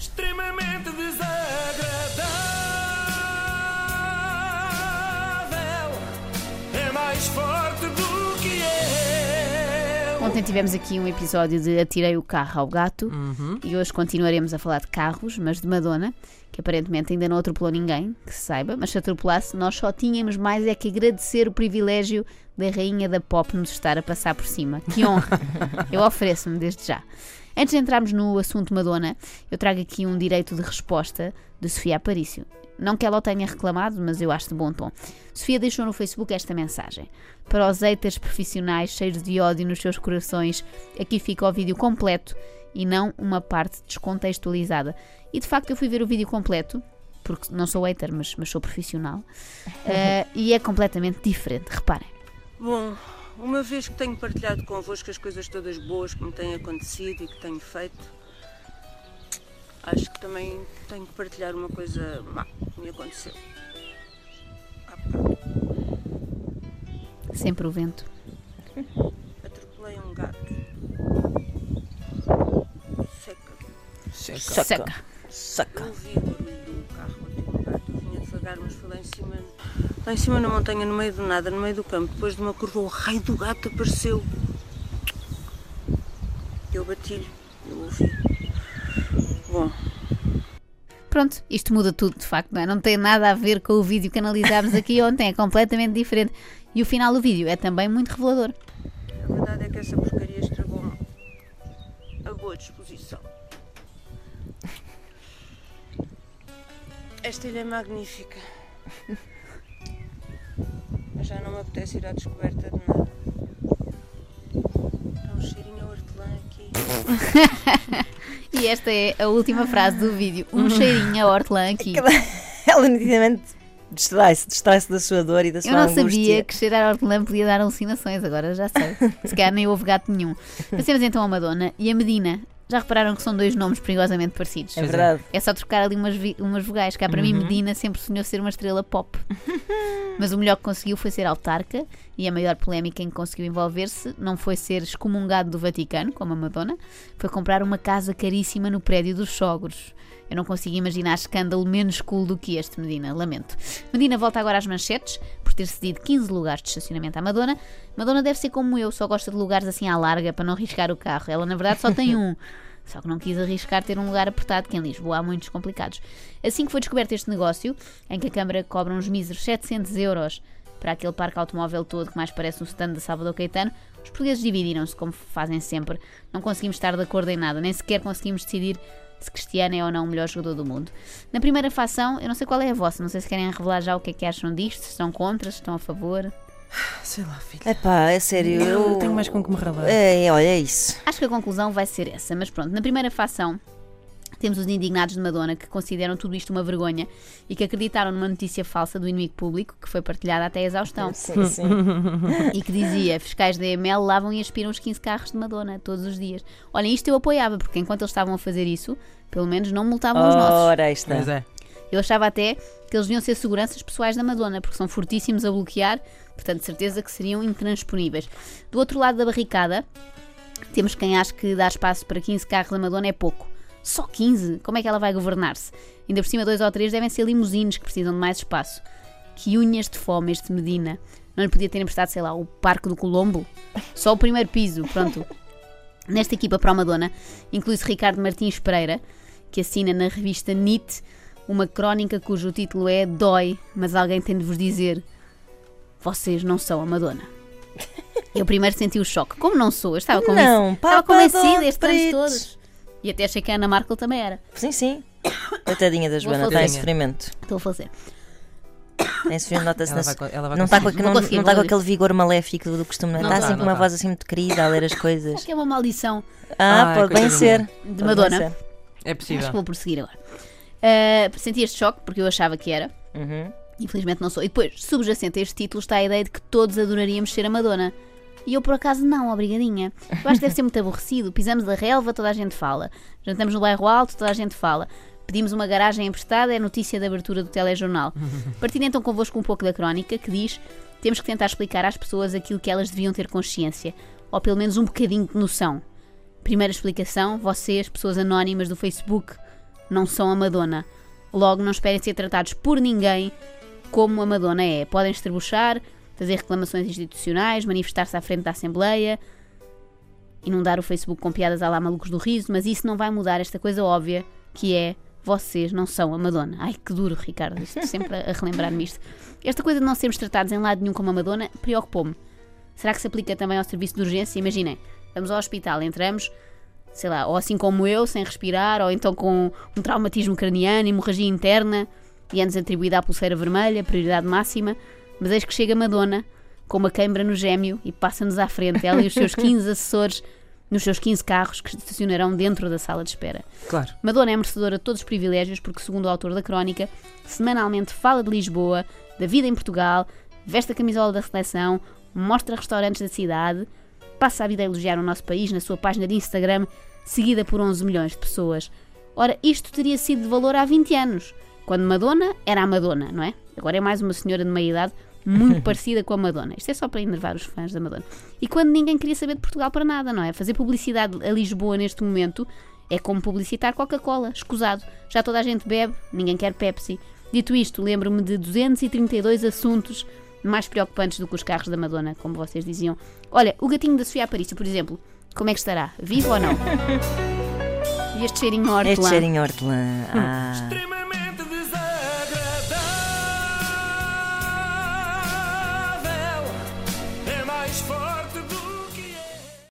extremamente desagradável. Ontem tivemos aqui um episódio de Atirei o carro ao gato Uhum. e hoje continuaremos a falar de carros, mas de Madonna, que aparentemente ainda não atropelou ninguém, que se saiba, mas se atropelasse, nós só tínhamos mais é que agradecer o privilégio da rainha da pop nos estar a passar por cima. Que honra! Eu ofereço-me desde já. Antes de entrarmos no assunto Madonna, eu trago aqui um direito de resposta de Sofia Aparício. Não que ela o tenha reclamado, mas eu acho de bom tom. Sofia deixou no Facebook esta mensagem. Para os haters profissionais cheios de ódio nos seus corações, aqui fica o vídeo completo e não uma parte descontextualizada. E de facto eu fui ver o vídeo completo, porque não sou hater, mas, mas sou profissional, eh, e é completamente diferente, reparem. Bom, uma vez que tenho partilhado convosco as coisas todas boas que me têm acontecido e que tenho feito, acho que também tenho que partilhar uma coisa má que me aconteceu. Ah, Sempre o vento. atropelei um gato. Seca. Seca. Seca. Saca. Eu ouvi o barulho do carro bater no gato, eu vinha devagar, mas foi lá em cima, lá em cima na montanha, no meio do nada, no meio do campo. Depois de uma curva, o raio do gato apareceu. Eu bati-lhe, eu ouvi. Bom, Pronto, isto muda tudo, de facto, não é? Não tem nada a ver com o vídeo que analisámos aqui ontem, é completamente diferente. E o final do vídeo é também muito revelador. a verdade é que essa porcaria estragou-me a boa disposição. Esta ilha é magnífica. Mas já não me apetece ir à descoberta de nada. Há um cheirinho a hortelã aqui. E esta é a última frase do vídeo. Um cheirinho a hortelã aqui. Ela nitidamente distrai-se, distrai-se da sua dor e da sua Eu não angústia. sabia que cheirar a hortelã podia dar alucinações, agora já sei. Se calhar nem houve gato nenhum. Passemos então a Madonna e a Medina. Já repararam que são dois nomes perigosamente parecidos? É verdade. É só trocar ali umas, umas vogais. Cá para mim, Medina sempre sonhou ser uma estrela pop. Mas o melhor que conseguiu foi ser autarca e a maior polémica em que conseguiu envolver-se não foi ser excomungado do Vaticano, como a Madonna, foi comprar uma casa caríssima no prédio dos sogros. Eu não consigo imaginar escândalo menos cool do que este, Medina. Lamento. Medina volta agora às manchetes ter cedido 15 lugares de estacionamento à Madonna. Madonna deve ser como eu, só gosta de lugares assim à larga para não arriscar o carro. Ela, na verdade, só tem um. Só que não quis arriscar ter um lugar apertado, que em Lisboa há muitos complicados. Assim que foi descoberto este negócio, em que a Câmara cobra uns míseros 700 euros para aquele parque automóvel todo que mais parece um stand de Salvador Caetano, os portugueses dividiram-se, como fazem sempre. Não conseguimos estar de acordo em nada, nem sequer conseguimos decidir se Cristiano é ou não o melhor jogador do mundo. Na primeira facção, eu não sei qual é a vossa, não sei se querem revelar já o que é que acham disto, se estão contra, se estão a favor. Sei lá, filha. Epá, é sério. Eu Eu tenho mais com que me ralar. É, olha, é isso. Acho que a conclusão vai ser essa, mas pronto, na primeira facção temos os indignados de Madonna que consideram tudo isto uma vergonha e que acreditaram numa notícia falsa do inimigo público que foi partilhada até a exaustão Sim, sim. e que dizia fiscais da EML lavam e aspiram os 15 carros de Madonna todos os dias. Olhem, isto eu apoiava porque enquanto eles estavam a fazer isso, pelo menos não multavam os nossos. Ora, está. Pois é. Eu achava até que eles deviam ser seguranças pessoais da Madonna, porque são fortíssimos a bloquear, portanto, de certeza que seriam intransponíveis. Do outro lado da barricada, temos quem acha que dar espaço para 15 carros da Madonna é pouco. Só 15? Como é que ela vai governar-se? Ainda por cima, dois ou três devem ser limusines que precisam de mais espaço. Que unhas de fome este Medina. Não lhe podia ter emprestado, sei lá, o Parque do Colombo? Só o primeiro piso, pronto. Nesta equipa para a Madonna inclui-se Ricardo Martins Pereira, que assina na revista NIT uma crónica cujo título é Dói, mas alguém tem de vos dizer: Vocês não são a Madonna. Eu primeiro senti o choque. Como não sou? Eu estava convencida. Não, estava convencida estes anos todos. E até achei que a Ana Markel também era. Sim, sim. Coitadinha da Joana, está em sofrimento. Estou a fazer. Está em sofrimento, nota-se Ela na vai, co- ela vai Não está com, não, conseguir, está vou com aquele vigor maléfico do costume, não, Não está tá, assim não com uma tá. voz assim muito querida a ler as coisas. Acho que é uma maldição Ah, Ai, pode bem coitadinha. ser. de Madonna. ser. É Acho possível. que vou prosseguir agora. Ah, senti este choque porque eu achava que era. Uhum. Infelizmente não sou. E depois, subjacente a este título, está a ideia de que todos adoraríamos ser a Madonna. E eu, por acaso, não, obrigadinha. Eu acho que deve ser muito aborrecido. Pisamos a relva, toda a gente fala. Jantamos no bairro alto, toda a gente fala. Pedimos uma garagem emprestada, é notícia da abertura do telejornal. Partindo então convosco um pouco da crónica, que diz temos que tentar explicar às pessoas aquilo que elas deviam ter consciência. Ou pelo menos um bocadinho de noção. Primeira explicação, vocês, pessoas anónimas do Facebook, não são a Madonna. Logo, não esperem ser tratados por ninguém como a Madonna é. Podem estrebuchar, fazer reclamações institucionais, manifestar-se à frente da Assembleia, inundar o Facebook com piadas à lá malucos do riso, mas isso não vai mudar esta coisa óbvia que é vocês não são a Madonna. Ai, que duro, Ricardo, isto sempre a relembrar-me isto. Esta coisa de não sermos tratados em lado nenhum como a Madonna preocupou-me. Será que se aplica também ao serviço de urgência? Imaginem, vamos ao hospital, entramos, sei lá, ou assim como eu, sem respirar, ou então com um traumatismo craniano, hemorragia interna, e é-nos atribuída à pulseira vermelha, prioridade máxima, mas eis que chega Madonna, com uma queimbra no gêmeo, e passa-nos à frente, ela e os seus 15 assessores, nos seus 15 carros que estacionarão dentro da sala de espera. Claro. Madonna é merecedora de todos os privilégios porque, segundo o autor da crónica, semanalmente fala de Lisboa, da vida em Portugal, veste a camisola da seleção, mostra restaurantes da cidade, passa a vida a elogiar o nosso país na sua página de Instagram, seguida por 11 milhões de pessoas. Ora, isto teria sido de valor há 20 anos, quando Madonna era a Madonna, não é? Agora é mais uma senhora de meia idade muito parecida com a Madonna. Isto é só para enervar os fãs da Madonna. E quando ninguém queria saber de Portugal para nada, não é? Fazer publicidade a Lisboa neste momento é como publicitar Coca-Cola, escusado. Já toda a gente bebe, ninguém quer Pepsi. Dito isto, lembro-me de 232 assuntos mais preocupantes do que os carros da Madonna, como vocês diziam. Olha, o gatinho da Sofia Aparício, por exemplo, como é que estará? Vivo ou não? E este cheirinho a Este hortelã? cheirinho hortelã. Ah.